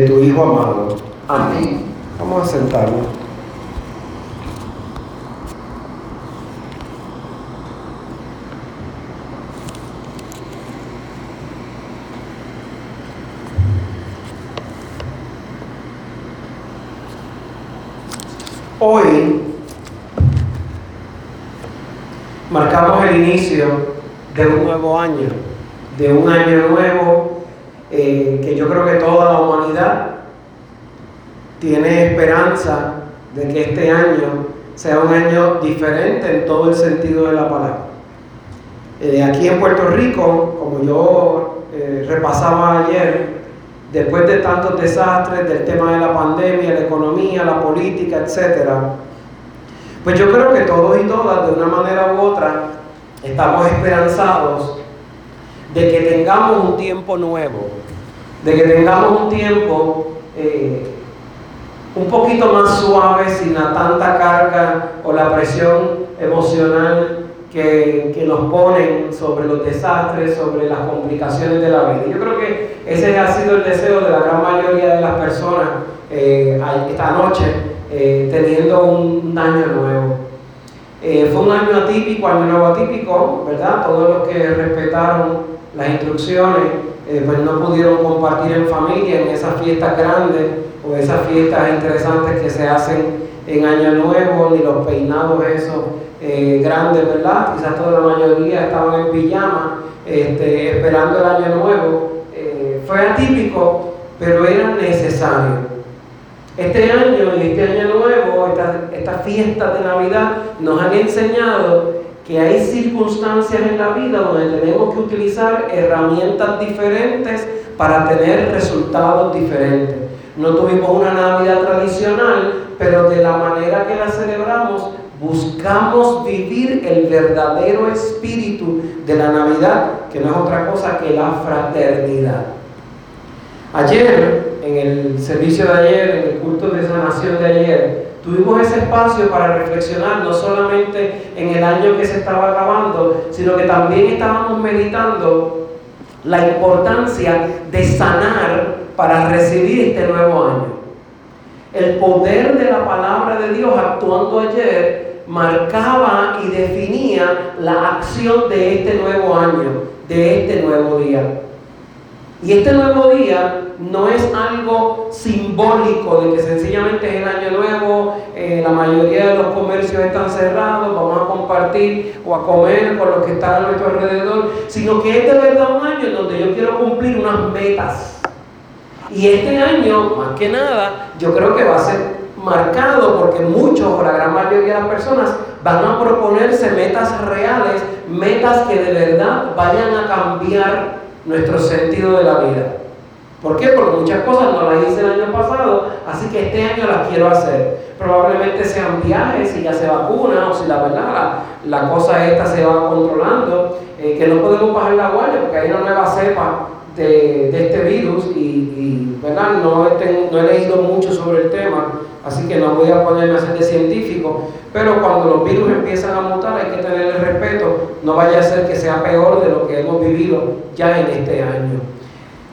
de tu Hijo amado. Amén. Vamos a sentarnos. Hoy marcamos el inicio de un nuevo año, de un año nuevo eh, que yo creo que toda la humanidad tiene esperanza de que este año sea un año diferente en todo el sentido de la palabra. Eh, aquí en Puerto Rico, como yo eh, repasaba ayer, después de tantos desastres del tema de la pandemia, la economía, la política, etc., pues yo creo que todos y todas, de una manera u otra, estamos esperanzados de que tengamos un tiempo nuevo, de que tengamos un tiempo eh, un poquito más suave, sin la tanta carga o la presión emocional que, que, nos ponen sobre los desastres, sobre las complicaciones de la vida. Yo creo que ese ha sido el deseo de la gran mayoría de las personas eh, esta noche, eh, teniendo un, año nuevo. Eh, fue un año atípico, año nuevo atípico, ¿verdad? Todos los que respetaron las instrucciones, pues no pudieron compartir en familia en esas fiestas grandes o esas fiestas interesantes que se hacen en Año Nuevo, ni los peinados esos eh, grandes, ¿verdad? Quizás toda la mayoría estaban en pijama este, esperando el año nuevo. Eh, fue atípico, pero era necesario. Este año y este año nuevo, estas esta fiestas de Navidad, nos han enseñado que hay circunstancias en la vida donde tenemos que utilizar herramientas diferentes para tener resultados diferentes. No tuvimos una Navidad tradicional, pero de la manera que la celebramos buscamos vivir el verdadero espíritu de la Navidad, que no es otra cosa que la fraternidad. Ayer, en el servicio de ayer, en el culto de sanación de ayer, tuvimos ese espacio para reflexionar no solamente en el año que se estaba acabando, sino que también estábamos meditando la importancia de sanar para recibir este nuevo año. El poder de la palabra de Dios actuando ayer marcaba y definía la acción de este nuevo año, de este nuevo día. Y este nuevo día no es algo simbólico de que sencillamente es el año nuevo, eh, la mayoría de los comercios están cerrados, vamos a compartir o a comer con los que están a nuestro alrededor, sino que es de verdad un año en donde yo quiero cumplir unas metas. Y este año, más que nada, yo creo que va a ser marcado porque muchos o la gran mayoría de las personas van a proponerse metas reales, metas que de verdad vayan a cambiar nuestro sentido de la vida. ¿Por qué? Porque muchas cosas no las hice el año pasado, así que este año las quiero hacer. Probablemente sean viajes, si ya se vacuna o si la verdad la, cosa esta se va controlando, eh, que no podemos bajar la guardia porque hay una nueva cepa de, este virus y, ¿verdad? No, no he leído mucho sobre el tema, así que no voy a ponerme a ser de científico, pero cuando los virus empiezan a mutar hay que tener el respeto, no vaya a ser que sea peor de lo que hemos vivido ya en este año.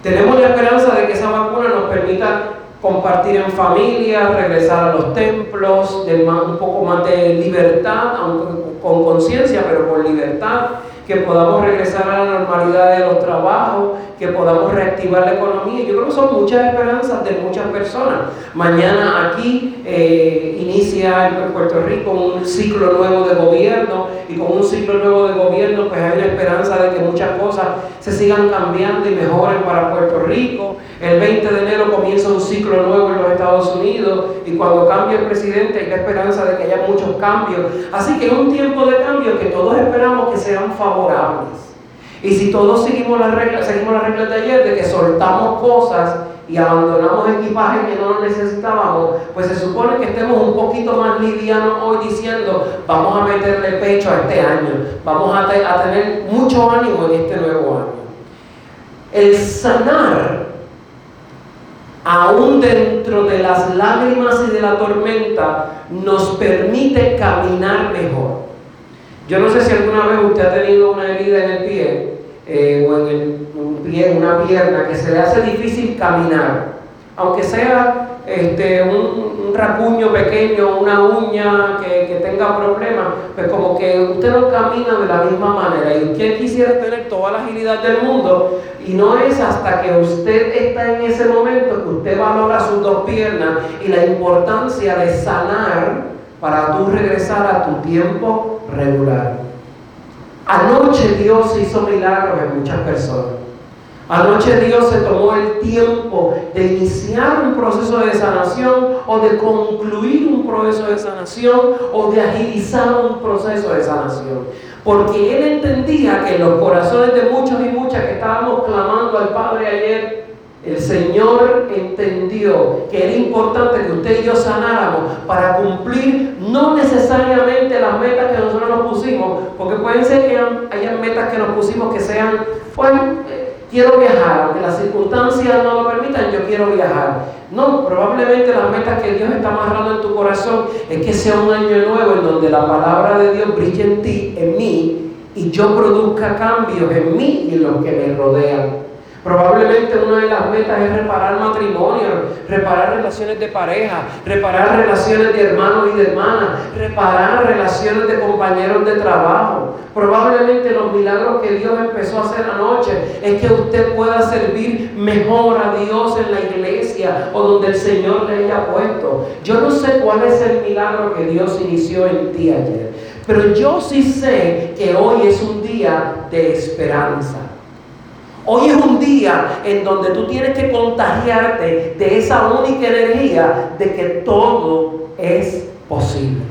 Tenemos la esperanza de que esa vacuna nos permita compartir en familia, regresar a los templos, de un poco más de libertad, aunque con conciencia, pero con libertad, que podamos regresar a la normalidad de los trabajos, que podamos reactivar la economía. Yo creo que son muchas esperanzas de muchas personas. Mañana aquí eh, inicia en Puerto Rico un ciclo nuevo de gobierno y con un ciclo nuevo de gobierno pues hay la esperanza de que muchas cosas se sigan cambiando y mejoren para Puerto Rico. El 20 de enero comienza un ciclo nuevo en los Estados Unidos y cuando cambie el presidente hay la esperanza de que haya muchos cambios. Así que es un tiempo de cambio que todos esperamos que sean favorables. Y si todos seguimos las reglas, seguimos las reglas de ayer de que soltamos cosas y abandonamos equipaje que no necesitábamos, pues se supone que estemos un poquito más livianos hoy diciendo, vamos a meterle pecho a este año, vamos a, a tener mucho ánimo en este nuevo año. El sanar, aún dentro de las lágrimas y de la tormenta, nos permite caminar mejor. Yo no sé si alguna vez usted ha tenido una herida en el pie eh, o en el, un pie, una pierna, que se le hace difícil caminar. aunque sea este, un, racuño pequeño, una uña que, que tenga problemas, pues como que usted no camina de la misma manera y usted quisiera tener toda la agilidad del mundo y no es hasta que usted está en ese momento que usted valora sus dos piernas y la importancia de sanar para tú regresar a tu tiempo regular. Anoche Dios hizo milagros en muchas personas. Anoche Dios se tomó el tiempo de iniciar un proceso de sanación o de concluir un proceso de sanación o de agilizar un proceso de sanación. Porque Él entendía que en los corazones de muchos y muchas que estábamos clamando al Padre ayer, el Señor entendió que era importante que usted y yo sanáramos para cumplir no necesariamente las metas que nosotros nos pusimos, porque pueden ser que hayan metas que nos pusimos que sean, bueno, quiero viajar, aunque las circunstancias no lo permitan, yo quiero viajar. No, probablemente las metas que Dios está amarrando en tu corazón es que sea un año nuevo en donde la palabra de Dios brille en ti, en mí, y yo produzca cambios en mí y en los que me rodean. Probablemente una de las metas es reparar matrimonio, reparar relaciones de pareja, reparar relaciones de hermanos y de hermanas, reparar relaciones de compañeros de trabajo. Probablemente los milagros que Dios empezó a hacer anoche es que usted pueda servir mejor a Dios en la iglesia o donde el Señor le haya puesto. Yo no sé cuál es el milagro que Dios inició en ti ayer, pero yo sí sé que hoy es un día de esperanza. Hoy es un día en donde tú tienes que contagiarte de esa única energía de que todo es posible.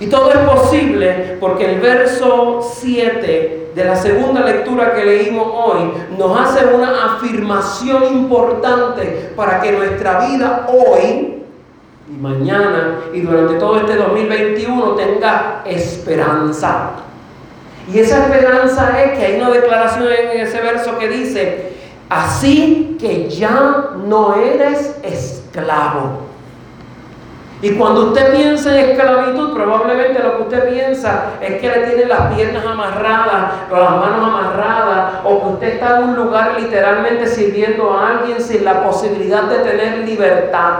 Y todo es posible porque el verso 7 de la segunda lectura que leímos hoy nos hace una afirmación importante para que nuestra vida hoy y mañana y durante todo este 2021 tenga esperanza. Y esa esperanza es que hay una declaración en ese verso que dice, así que ya no eres esclavo. Y cuando usted piensa en esclavitud, probablemente lo que usted piensa es que le tiene las piernas amarradas o las manos amarradas, o que usted está en un lugar literalmente sirviendo a alguien sin la posibilidad de tener libertad.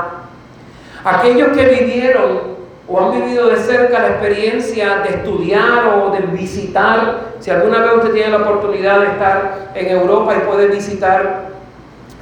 Aquellos que vivieron o han vivido de cerca la experiencia de estudiar o de visitar, si alguna vez usted tiene la oportunidad de estar en Europa y puede visitar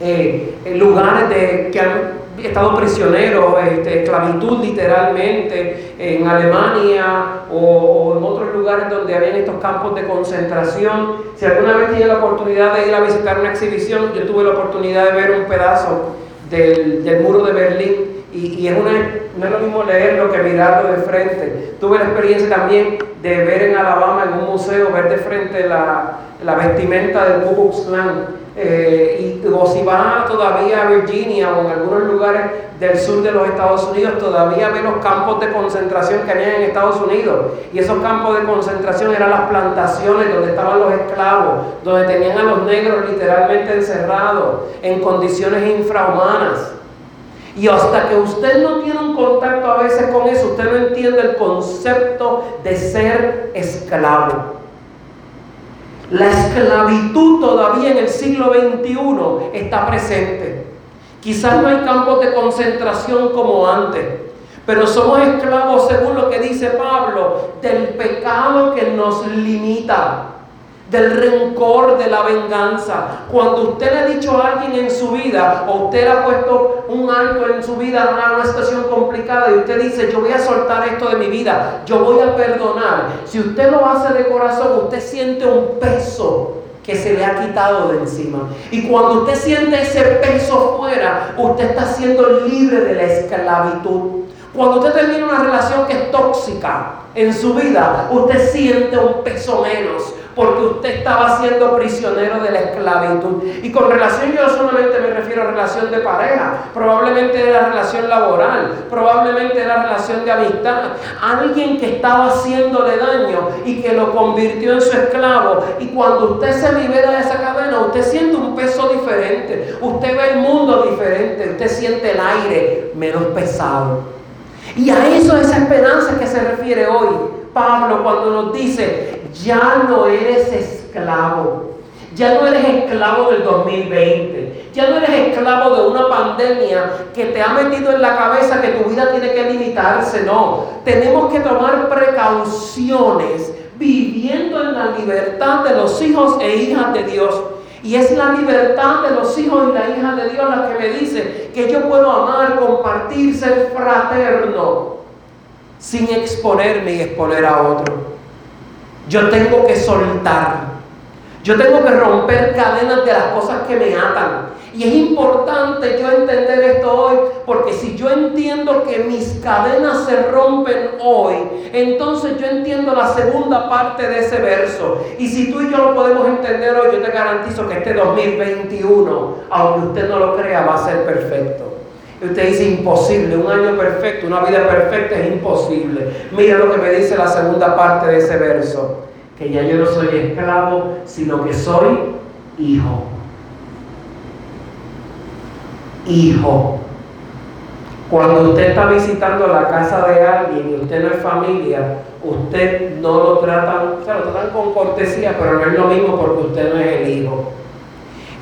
eh, lugares de, que han estado prisioneros, este, esclavitud literalmente, en Alemania o, en otros lugares donde habían estos campos de concentración. Si alguna vez tiene la oportunidad de ir a visitar una exhibición, yo tuve la oportunidad de ver un pedazo del, del muro de Berlín y, es una, no es lo mismo leerlo que mirarlo de frente. Tuve la experiencia también de ver en Alabama, en un museo, ver de frente la, la vestimenta del Ku Klux Klan. Eh, y, o si va todavía a Virginia o en algunos lugares del sur de los Estados Unidos, todavía ve los campos de concentración que había en Estados Unidos. Y esos campos de concentración eran las plantaciones donde estaban los esclavos, donde tenían a los negros literalmente encerrados en condiciones infrahumanas. Y hasta que usted no tiene un contacto a veces con eso, usted no entiende el concepto de ser esclavo. La esclavitud todavía en el siglo XXI está presente. Quizás no hay campos de concentración como antes, pero somos esclavos según lo que dice Pablo, del pecado que nos limita del rencor, de la venganza. Cuando usted le ha dicho a alguien en su vida, o usted ha puesto un alto en su vida, una, una situación complicada, y usted dice, yo voy a soltar esto de mi vida, yo voy a perdonar. Si usted lo hace de corazón, usted siente un peso que se le ha quitado de encima. Y cuando usted siente ese peso fuera, usted está siendo libre de la esclavitud. Cuando usted termina una relación que es tóxica en su vida, usted siente un peso menos porque usted estaba siendo prisionero de la esclavitud. Y con relación yo solamente me refiero a relación de pareja, probablemente era relación laboral, probablemente era relación de amistad, alguien que estaba haciéndole daño y que lo convirtió en su esclavo. Y cuando usted se libera de esa cadena, usted siente un peso diferente, usted ve el mundo diferente, usted siente el aire menos pesado. Y a eso esa esperanza que se refiere hoy Pablo cuando nos dice, ya no eres esclavo, Ya no eres esclavo del 2020. Ya no eres esclavo de una pandemia que te ha metido en la cabeza que tu vida tiene que limitarse. No, tenemos que tomar precauciones viviendo en la libertad de los hijos e hijas de Dios. Y es la libertad de los hijos y la hija de Dios la que me dice que yo puedo amar, compartir, ser fraterno, sin exponerme y exponer a otro. Yo tengo que soltar. Yo tengo que romper cadenas de las cosas que me atan. Y es importante yo entender esto hoy, porque si yo entiendo que mis cadenas se rompen hoy, entonces yo entiendo la segunda parte de ese verso. Y si tú y yo lo podemos entender hoy, yo te garantizo que este 2021, aunque usted no lo crea, va a ser perfecto. Y usted dice imposible, un año perfecto, una vida perfecta es imposible. Mira lo que me dice la segunda parte de ese verso, que ya yo no soy esclavo, sino que soy hijo hijo. Cuando usted está visitando la casa de alguien y usted no es familia, usted no lo tratan, o sea, lo tratan con cortesía, pero no es lo mismo porque usted no es el hijo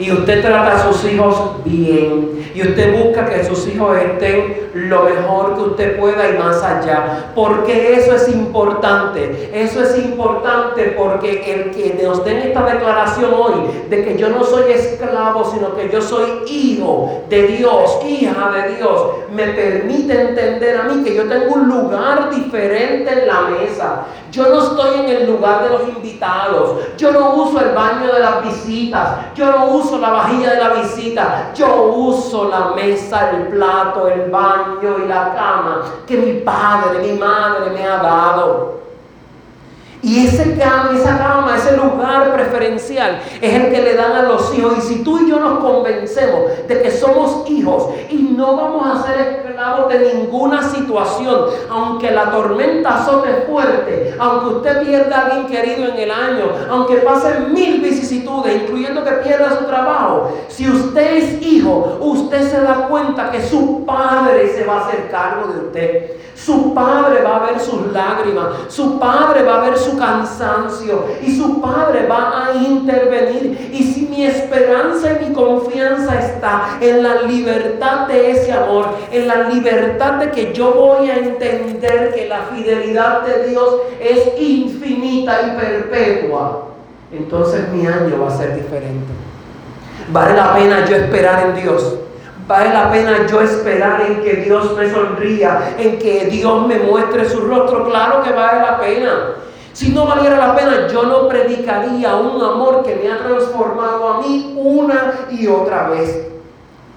y usted trata a sus hijos bien y usted busca que sus hijos estén lo mejor que usted pueda y más allá. Porque eso es importante. Eso es importante porque el que nos den esta declaración hoy de que yo no soy esclavo, sino que yo soy hijo de Dios, hija de Dios, me permite entender a mí que yo tengo un lugar diferente en la mesa. Yo no estoy en el lugar de los invitados. Yo no uso el baño de las visitas. Yo no uso la vajilla de la visita. Yo uso la mesa, el plato, el baño y la cama que mi padre, mi madre me ha dado. Y ese cama, esa cama, ese lugar preferencial es el que le dan a los hijos. Y si tú y yo nos convencemos de que somos hijos y no vamos a ser esclavos de ninguna situación, aunque la tormenta azote fuerte, aunque usted pierda a alguien querido en el año, aunque pasen mil vicisitudes, incluyendo que pierda su trabajo, si usted es hijo, usted se da cuenta que su padre se va a hacer cargo de usted. Su padre va a ver sus lágrimas, su padre va a ver su cansancio y su padre va a intervenir. Y si mi esperanza y mi confianza está en la libertad de ese amor, en la libertad de que yo voy a entender que la fidelidad de Dios es infinita y perpetua, entonces mi año va a ser diferente. Vale la pena yo esperar en Dios Vale la pena yo esperar en que Dios me sonría, en que Dios me muestre su rostro. Claro que vale la pena. Si no valiera la pena, yo no predicaría un amor que me ha transformado a mí una y otra vez.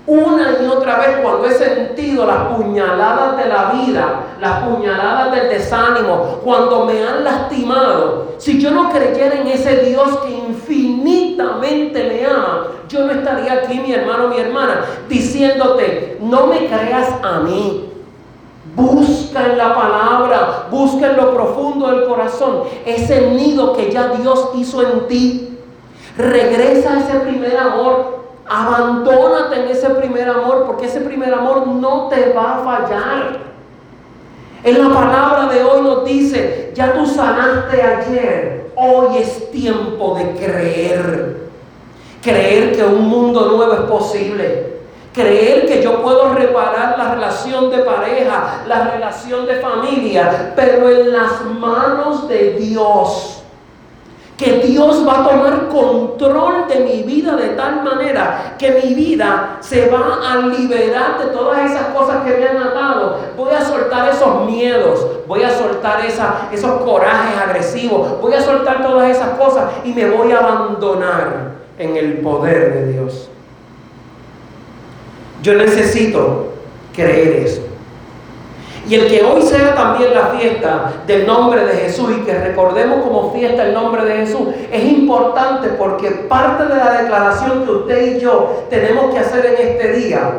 Una y otra vez cuando he sentido las puñaladas de la vida, las puñaladas del desánimo, cuando me han lastimado, si yo no creyera en ese Dios que infinitamente me ama, yo no estaría aquí, mi hermano, mi hermana, diciéndote, no me creas a mí. Busca en la palabra, busca en lo profundo del corazón ese nido que ya Dios hizo en ti. Regresa a ese primer amor Abandónate en ese primer amor porque ese primer amor no te va a fallar. En la palabra de hoy nos dice, ya tú sanaste ayer, hoy es tiempo de creer. Creer que un mundo nuevo es posible. Creer que yo puedo reparar la relación de pareja, la relación de familia, pero en las manos de Dios que Dios va a tomar control de mi vida de tal manera que mi vida se va a liberar de todas esas cosas que me han atado. Voy a soltar esos miedos, voy a soltar esos corajes agresivos, voy a soltar todas esas cosas y me voy a abandonar en el poder de Dios. Yo necesito creer eso. Y el que hoy sea también la fiesta del nombre de Jesús y que recordemos como fiesta el nombre de Jesús es importante porque parte de la declaración que usted y yo tenemos que hacer en este día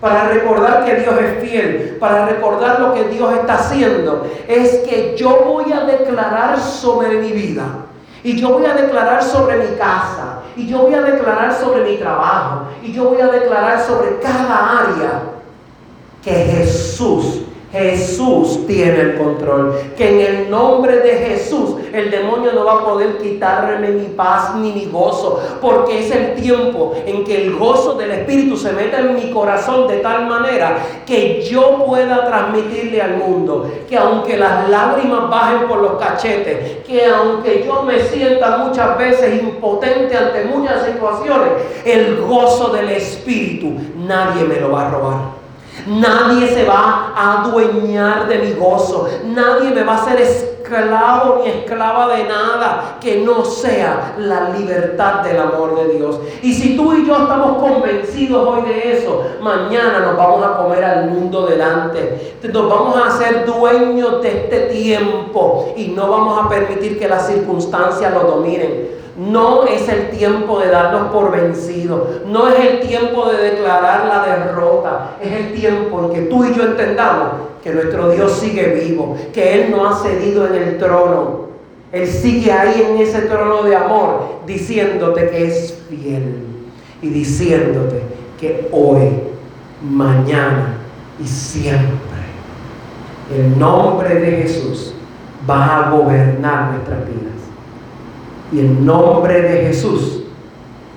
para recordar que Dios es fiel, para recordar lo que Dios está haciendo, es que yo voy a declarar sobre mi vida. Y yo voy a declarar sobre mi casa. Y yo voy a declarar sobre mi trabajo. Y yo voy a declarar sobre cada área que Jesús Jesús tiene el control. Que en el nombre de Jesús el demonio no va a poder quitarme mi paz ni mi gozo. Porque es el tiempo en que el gozo del Espíritu se meta en mi corazón de tal manera que yo pueda transmitirle al mundo que aunque las lágrimas bajen por los cachetes, que aunque yo me sienta muchas veces impotente ante muchas situaciones, el gozo del Espíritu nadie me lo va a robar. Nadie se va a adueñar de mi gozo. Nadie me va a hacer esclavo ni esclava de nada que no sea la libertad del amor de Dios. Y si tú y yo estamos convencidos hoy de eso, mañana nos vamos a comer al mundo delante. Nos vamos a hacer dueños de este tiempo y no vamos a permitir que las circunstancias lo dominen. No es el tiempo de darnos por vencidos. No es el tiempo de declarar la derrota. Es el tiempo en que tú y yo entendamos que nuestro Dios sigue vivo, que Él no ha cedido en el trono. Él sigue ahí en ese trono de amor, diciéndote que es fiel y diciéndote que hoy, mañana y siempre, el nombre de Jesús va a gobernar nuestras vidas. Y el nombre de Jesús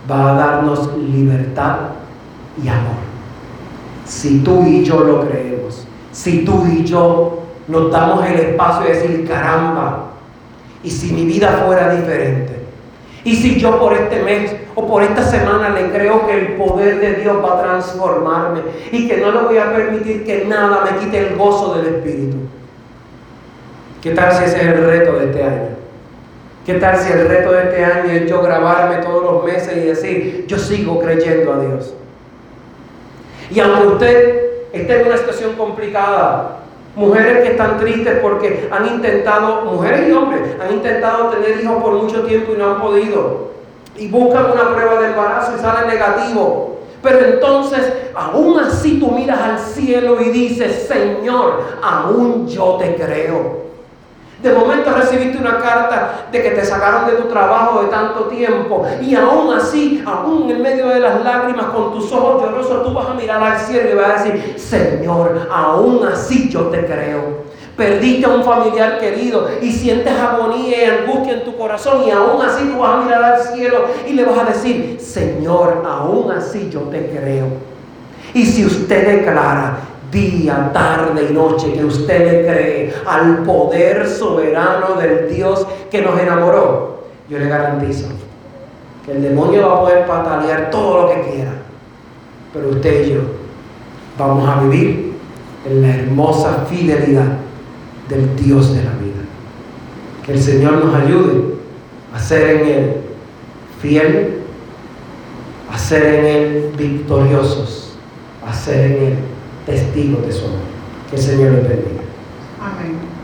va a darnos libertad y amor. Si tú y yo lo creemos, si tú y yo nos damos el espacio de decir, caramba, y si mi vida fuera diferente, y si yo por este mes o por esta semana le creo que el poder de Dios va a transformarme y que no le voy a permitir que nada me quite el gozo del Espíritu. ¿Qué tal si ese es el reto de este año? ¿Qué tal si el reto de este año es yo grabarme todos los meses y decir, yo sigo creyendo a Dios? Y aunque usted esté en una situación complicada, mujeres que están tristes porque han intentado, mujeres y hombres, han intentado tener hijos por mucho tiempo y no han podido, y buscan una prueba de embarazo y sale negativo. Pero entonces, aún así tú miras al cielo y dices, Señor, aún yo te creo. De momento recibiste una carta de que te sacaron de tu trabajo de tanto tiempo y aún así, aún en medio de las lágrimas, con tus ojos llorosos, tú vas a mirar al cielo y vas a decir, Señor, aún así yo te creo. Perdiste a un familiar querido y sientes agonía y angustia en tu corazón y aún así tú vas a mirar al cielo y le vas a decir, Señor, aún así yo te creo. Y si usted declara, día, tarde y noche que usted le cree al poder soberano del Dios que nos enamoró, yo le garantizo que el demonio va a poder patalear todo lo que quiera, pero usted y yo vamos a vivir en la hermosa fidelidad del Dios de la vida. Que el Señor nos ayude a ser en Él fiel, a ser en Él victoriosos, a ser en Él testigos de su amor. Que el Señor les bendiga. Amén.